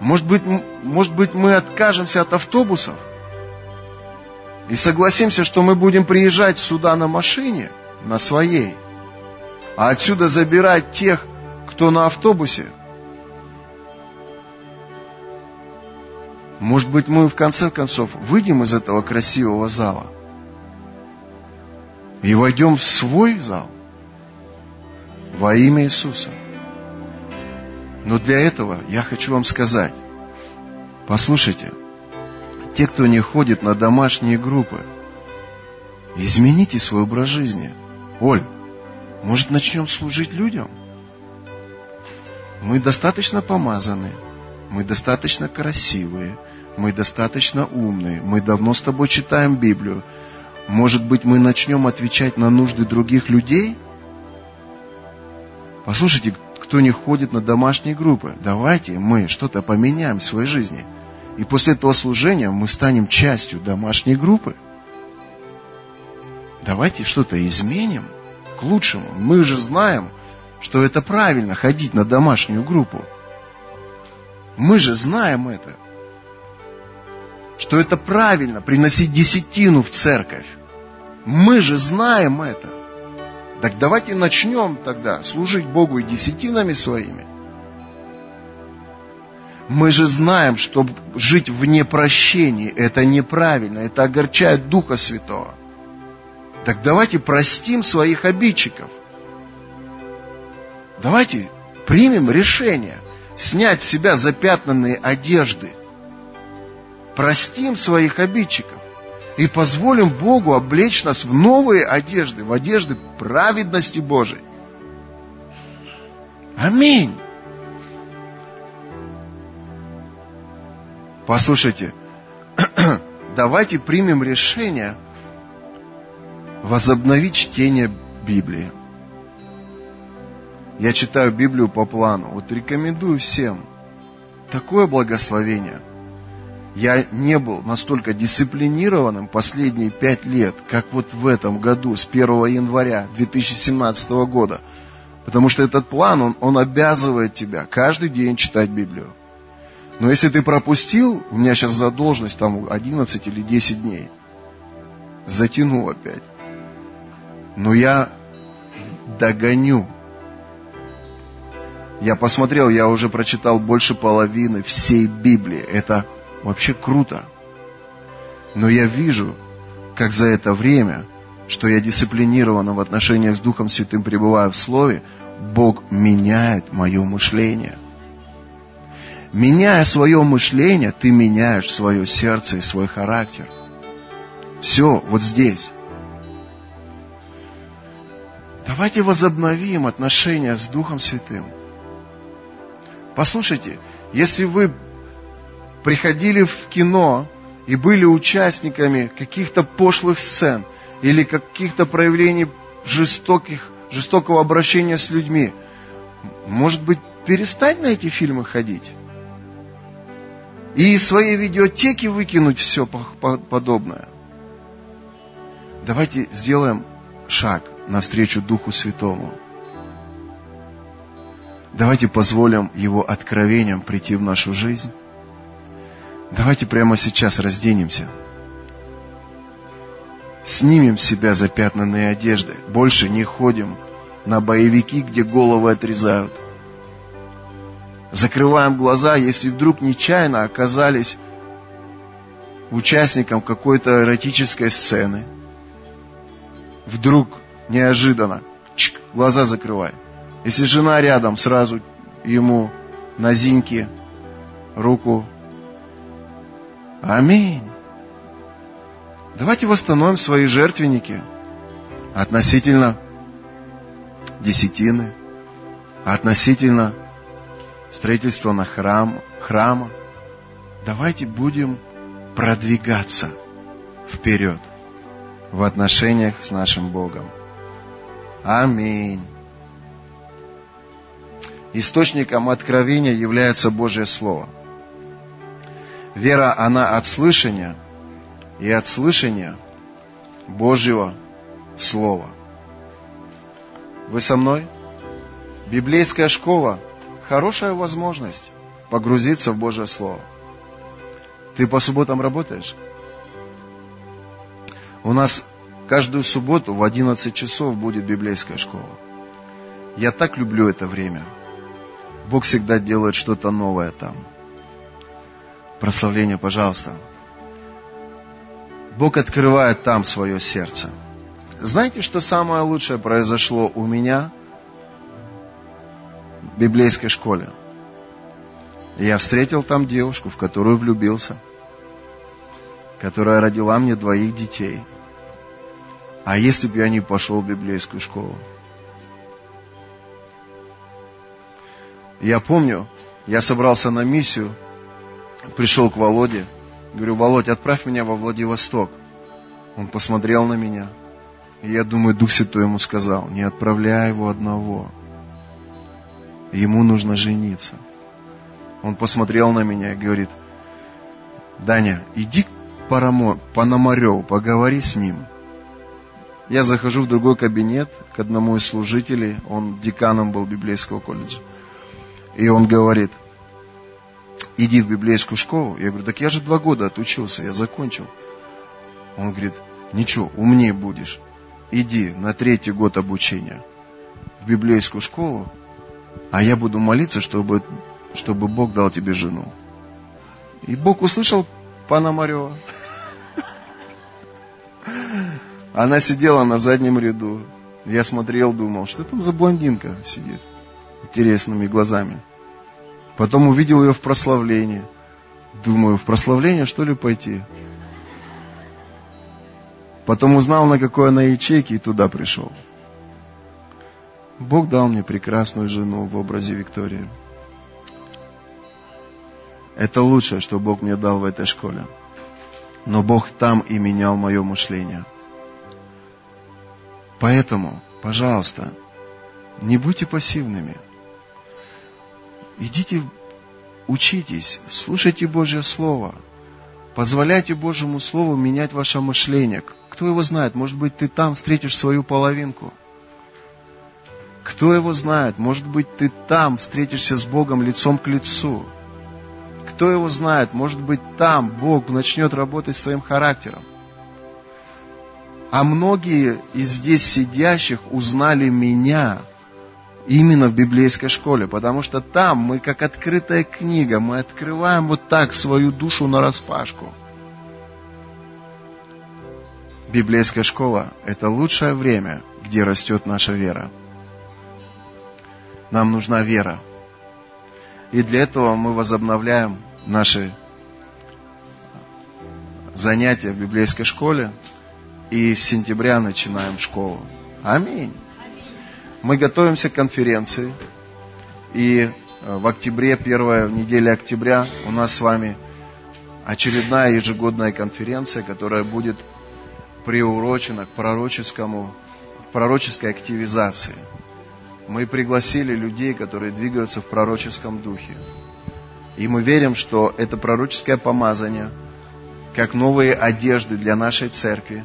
Speaker 1: Может быть, может быть, мы откажемся от автобусов и согласимся, что мы будем приезжать сюда на машине, на своей, а отсюда забирать тех, кто на автобусе, Может быть, мы в конце концов выйдем из этого красивого зала и войдем в свой зал во имя Иисуса. Но для этого я хочу вам сказать, послушайте, те, кто не ходит на домашние группы, измените свой образ жизни. Оль, может начнем служить людям? Мы достаточно помазаны, мы достаточно красивые, мы достаточно умные, мы давно с тобой читаем Библию. Может быть, мы начнем отвечать на нужды других людей? Послушайте, кто не ходит на домашние группы, давайте мы что-то поменяем в своей жизни. И после этого служения мы станем частью домашней группы. Давайте что-то изменим к лучшему. Мы же знаем, что это правильно ходить на домашнюю группу. Мы же знаем это. Что это правильно приносить десятину в церковь. Мы же знаем это. Так давайте начнем тогда служить Богу и десятинами своими. Мы же знаем, что жить в непрощении это неправильно, это огорчает Духа Святого. Так давайте простим своих обидчиков. Давайте примем решение – снять с себя запятнанные одежды, простим своих обидчиков и позволим Богу облечь нас в новые одежды, в одежды праведности Божией. Аминь. Послушайте, <clears throat> давайте примем решение возобновить чтение Библии. Я читаю Библию по плану. Вот рекомендую всем. Такое благословение. Я не был настолько дисциплинированным последние пять лет, как вот в этом году, с 1 января 2017 года. Потому что этот план, он, он обязывает тебя каждый день читать Библию. Но если ты пропустил, у меня сейчас задолженность там 11 или 10 дней, затянул опять. Но я догоню. Я посмотрел, я уже прочитал больше половины всей Библии. Это вообще круто. Но я вижу, как за это время, что я дисциплинированно в отношениях с Духом Святым пребываю в Слове, Бог меняет мое мышление – Меняя свое мышление, ты меняешь свое сердце и свой характер. Все вот здесь. Давайте возобновим отношения с Духом Святым. Послушайте, если вы приходили в кино и были участниками каких-то пошлых сцен или каких-то проявлений жестоких, жестокого обращения с людьми, может быть, перестать на эти фильмы ходить? и из своей видеотеки выкинуть все подобное. Давайте сделаем шаг навстречу Духу Святому. Давайте позволим Его откровениям прийти в нашу жизнь. Давайте прямо сейчас разденемся. Снимем с себя запятнанные одежды. Больше не ходим на боевики, где головы отрезают – закрываем глаза, если вдруг нечаянно оказались участником какой-то эротической сцены. Вдруг неожиданно чик, глаза закрывай. Если жена рядом, сразу ему на зиньке руку. Аминь. Давайте восстановим свои жертвенники относительно десятины, относительно строительство на храм, храма. Давайте будем продвигаться вперед в отношениях с нашим Богом. Аминь. Источником откровения является Божье Слово. Вера, она от слышания и от слышания Божьего Слова. Вы со мной? Библейская школа хорошая возможность погрузиться в Божье Слово. Ты по субботам работаешь? У нас каждую субботу в 11 часов будет библейская школа. Я так люблю это время. Бог всегда делает что-то новое там. Прославление, пожалуйста. Бог открывает там свое сердце. Знаете, что самое лучшее произошло у меня – библейской школе. я встретил там девушку, в которую влюбился, которая родила мне двоих детей. А если бы я не пошел в библейскую школу? Я помню, я собрался на миссию, пришел к Володе, говорю, Володь, отправь меня во Владивосток. Он посмотрел на меня, и я думаю, Дух Святой ему сказал, не отправляй его одного, ему нужно жениться. Он посмотрел на меня и говорит, Даня, иди к Парамо, Пономареву, поговори с ним. Я захожу в другой кабинет к одному из служителей, он деканом был библейского колледжа. И он говорит, иди в библейскую школу. Я говорю, так я же два года отучился, я закончил. Он говорит, ничего, умнее будешь. Иди на третий год обучения в библейскую школу, а я буду молиться, чтобы, чтобы Бог дал тебе жену. И Бог услышал пана Марева. Она сидела на заднем ряду. Я смотрел, думал, что там за блондинка сидит интересными глазами. Потом увидел ее в прославлении. Думаю, в прославление что ли пойти? Потом узнал, на какой она ячейке, и туда пришел. Бог дал мне прекрасную жену в образе Виктории. Это лучшее, что Бог мне дал в этой школе. Но Бог там и менял мое мышление. Поэтому, пожалуйста, не будьте пассивными. Идите, учитесь, слушайте Божье Слово. Позволяйте Божьему Слову менять ваше мышление. Кто его знает, может быть, ты там встретишь свою половинку – кто его знает? Может быть, ты там встретишься с Богом лицом к лицу. Кто его знает? Может быть, там Бог начнет работать с твоим характером. А многие из здесь сидящих узнали меня именно в библейской школе, потому что там мы как открытая книга, мы открываем вот так свою душу на распашку. Библейская школа – это лучшее время, где растет наша вера. Нам нужна вера. И для этого мы возобновляем наши занятия в библейской школе. И с сентября начинаем школу. Аминь. Мы готовимся к конференции. И э, в октябре, первая неделя октября, у нас с вами очередная ежегодная конференция, которая будет приурочена к пророческому, к пророческой активизации – мы пригласили людей, которые двигаются в пророческом духе. И мы верим, что это пророческое помазание, как новые одежды для нашей церкви,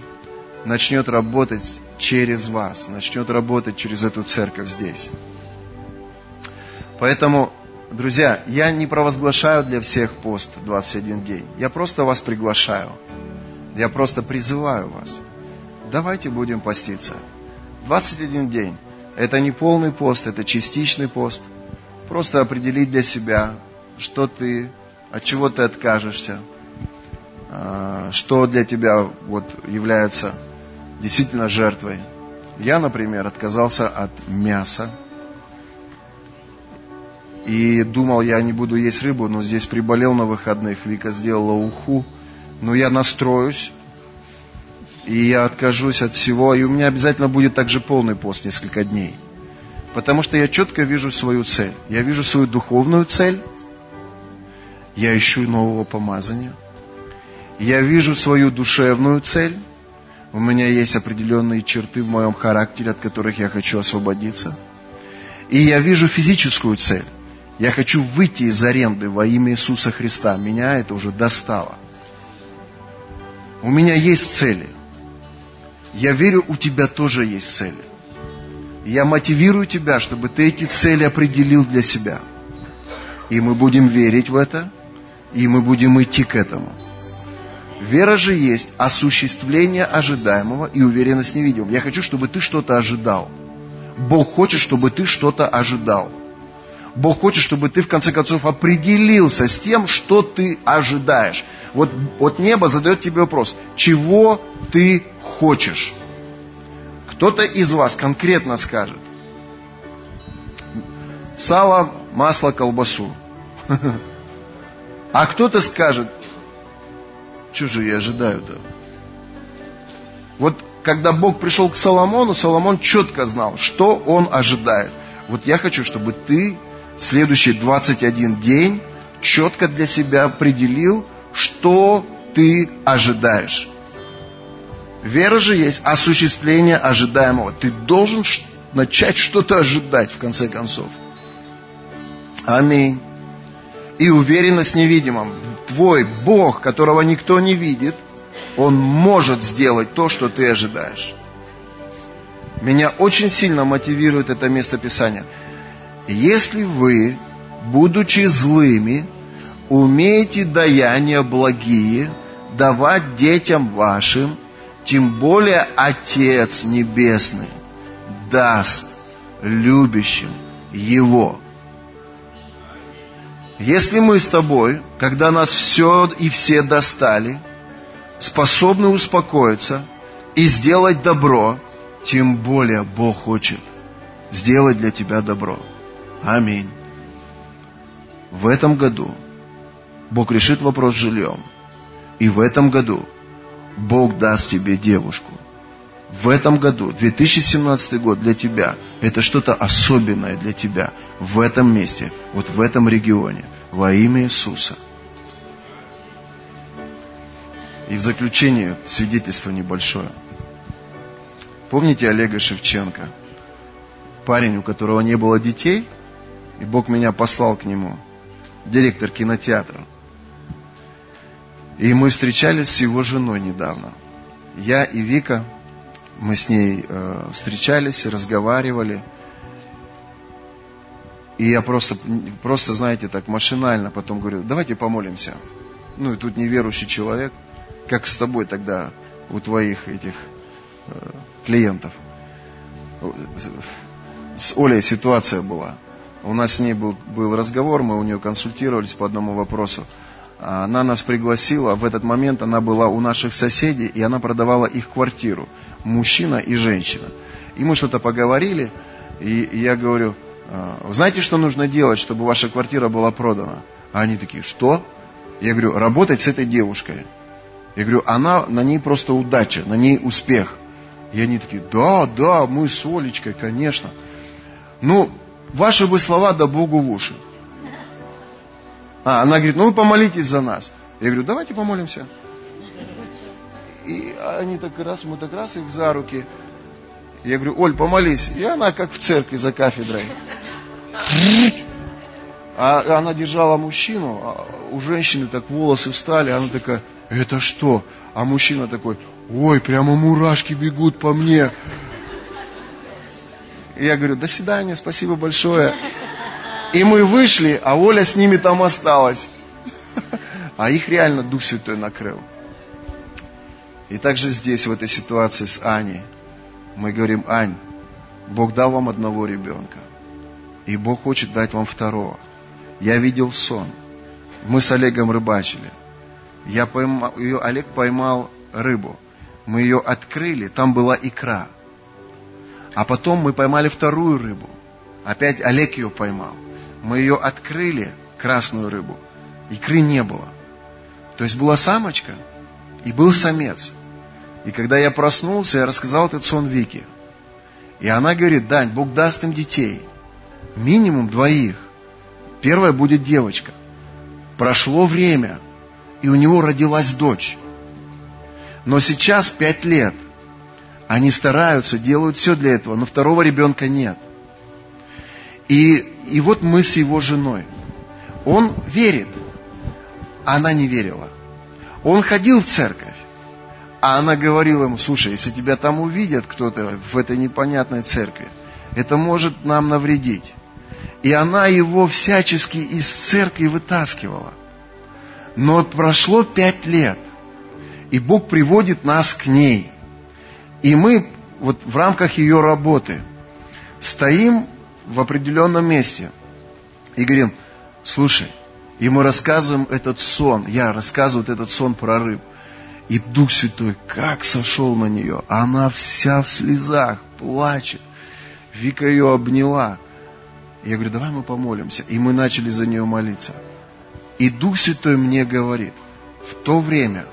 Speaker 1: начнет работать через вас, начнет работать через эту церковь здесь. Поэтому, друзья, я не провозглашаю для всех пост 21 день. Я просто вас приглашаю. Я просто призываю вас. Давайте будем поститься. 21 день. Это не полный пост, это частичный пост. Просто определить для себя, что ты, от чего ты откажешься, а, что для тебя вот является действительно жертвой. Я, например, отказался от мяса. И думал, я не буду есть рыбу, но здесь приболел на выходных. Вика сделала уху. Но я настроюсь, и я откажусь от всего, и у меня обязательно будет также полный пост несколько дней. Потому что я четко вижу свою цель. Я вижу свою духовную цель. Я ищу нового помазания. Я вижу свою душевную цель. У меня есть определенные черты в моем характере, от которых я хочу освободиться. И я вижу физическую цель. Я хочу выйти из аренды во имя Иисуса Христа. Меня это уже достало. У меня есть цели – я верю, у тебя тоже есть цели. Я мотивирую тебя, чтобы ты эти цели определил для себя. И мы будем верить в это, и мы будем идти к этому. Вера же есть осуществление ожидаемого и уверенность невидимого. Я хочу, чтобы ты что-то ожидал. Бог хочет, чтобы ты что-то ожидал. Бог хочет, чтобы ты в конце концов определился с тем, что ты ожидаешь. Вот, вот небо задает тебе вопрос, чего ты хочешь? Кто-то из вас конкретно скажет, сало, масло, колбасу. <laughs> А кто-то скажет, что же я ожидаю-то? Вот когда Бог пришел к Соломону, Соломон четко знал, что он ожидает. Вот я хочу, чтобы ты следующий 21 день четко для себя определил, что ты ожидаешь. Вера же есть осуществление ожидаемого. Ты должен начать что-то ожидать, в конце концов. Аминь. И уверенность невидимом. Твой Бог, которого никто не видит, Он может сделать то, что ты ожидаешь. Меня очень сильно мотивирует это место Писания. Если вы, будучи злыми, умеете даяния благие давать детям вашим, тем более Отец Небесный даст любящим Его. Если мы с тобой, когда нас все и все достали, способны успокоиться и сделать добро, тем более Бог хочет сделать для тебя добро. Аминь. В этом году Бог решит вопрос с жильем. И в этом году Бог даст тебе девушку. В этом году, 2017 год для тебя, это что-то особенное для тебя в этом месте, вот в этом регионе, во имя Иисуса. И в заключение свидетельство небольшое. Помните Олега Шевченко? Парень, у которого не было детей, и Бог меня послал к нему, директор кинотеатра. И мы встречались с его женой недавно. Я и Вика, мы с ней э, встречались, разговаривали. И я просто, просто, знаете, так машинально потом говорю, давайте помолимся. Ну и тут неверующий человек, как с тобой тогда у твоих этих э, клиентов. С Олей ситуация была. У нас с ней был, был разговор, мы у нее консультировались по одному вопросу. Она нас пригласила, в этот момент она была у наших соседей, и она продавала их квартиру, мужчина и женщина. И мы что-то поговорили, и я говорю, «А, знаете, что нужно делать, чтобы ваша квартира была продана? А они такие, что? Я говорю, работать с этой девушкой. Я говорю, она, на ней просто удача, на ней успех. И они такие, да, да, мы с Олечкой, конечно. Ну, ваши бы слова да Богу в уши. А, она говорит, ну вы помолитесь за нас. Я говорю, давайте помолимся. И они так раз, мы так раз их за руки. Я говорю, Оль, помолись. И она как в церкви за кафедрой. А она держала мужчину, а у женщины так волосы встали, она такая, это что? А мужчина такой, ой, прямо мурашки бегут по мне. И я говорю, до свидания, спасибо большое. И мы вышли, а Оля с ними там осталась. А их реально Дух Святой накрыл. И также здесь, в этой ситуации с Аней, мы говорим, Ань, Бог дал вам одного ребенка. И Бог хочет дать вам второго. Я видел сон. Мы с Олегом рыбачили. Я поймал, ее, Олег поймал рыбу. Мы ее открыли, там была икра. А потом мы поймали вторую рыбу. Опять Олег ее поймал мы ее открыли, красную рыбу, икры не было. То есть была самочка и был самец. И когда я проснулся, я рассказал этот сон Вике. И она говорит, Дань, Бог даст им детей. Минимум двоих. Первая будет девочка. Прошло время, и у него родилась дочь. Но сейчас пять лет. Они стараются, делают все для этого, но второго ребенка нет – и, и вот мы с его женой. Он верит, а она не верила. Он ходил в церковь, а она говорила ему, слушай, если тебя там увидят кто-то в этой непонятной церкви, это может нам навредить. И она его всячески из церкви вытаскивала. Но прошло пять лет, и Бог приводит нас к ней. И мы вот в рамках ее работы стоим в определенном месте и говорим, слушай, и мы рассказываем этот сон, я рассказываю этот сон про рыб. И Дух Святой как сошел на нее. Она вся в слезах, плачет. Вика ее обняла. Я говорю, давай мы помолимся. И мы начали за нее молиться. И Дух Святой мне говорит, в то время,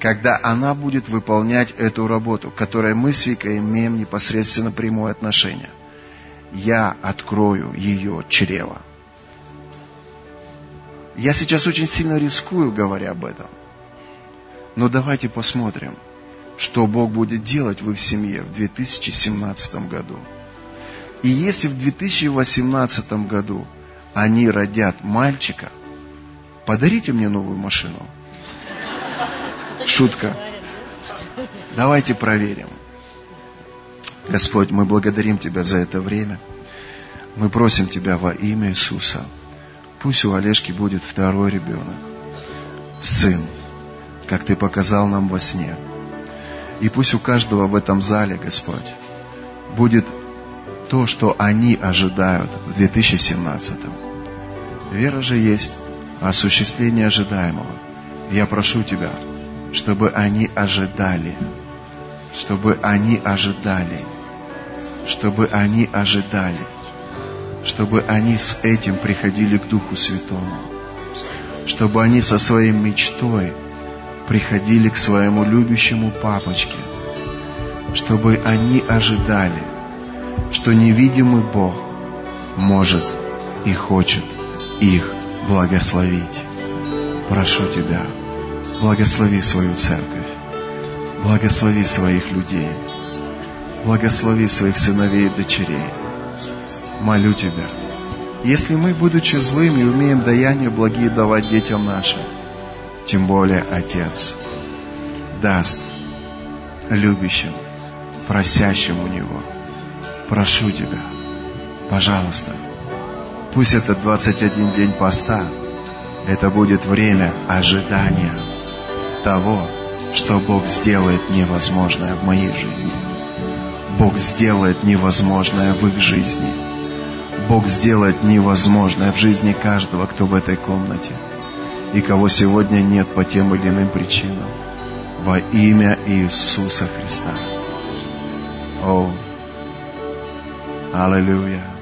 Speaker 1: когда она будет выполнять эту работу, к которой мы с Викой имеем непосредственно прямое отношение – я открою ее чрево. Я сейчас очень сильно рискую, говоря об этом. Но давайте посмотрим, что Бог будет делать в их семье в 2017 году. И если в 2018 году они родят мальчика, подарите мне новую машину. Шутка. Давайте проверим. Господь, мы благодарим Тебя за это время. Мы просим Тебя во имя Иисуса. Пусть у Олежки будет второй ребенок, сын, как Ты показал нам во сне. И пусть у каждого в этом зале, Господь, будет то, что они ожидают в 2017. Вера же есть осуществление ожидаемого. Я прошу Тебя, чтобы они ожидали, чтобы они ожидали – чтобы они ожидали, чтобы они с этим приходили к Духу Святому, чтобы они со своей мечтой приходили к своему любящему папочке чтобы они ожидали, что невидимый Бог может и хочет их благословить. Прошу Тебя, благослови свою церковь, благослови своих людей, благослови своих сыновей и дочерей. Молю Тебя, если мы, будучи злыми, умеем даяния благие давать детям нашим, тем более Отец даст любящим, просящим у Него. Прошу Тебя, пожалуйста, пусть этот 21 день поста, это будет время ожидания того, что Бог сделает невозможное в моей жизни. Бог сделает невозможное в их жизни – Бог сделает невозможное в жизни каждого, кто в этой комнате и кого сегодня нет по тем или иным причинам. Во имя Иисуса Христа. О, аллилуйя.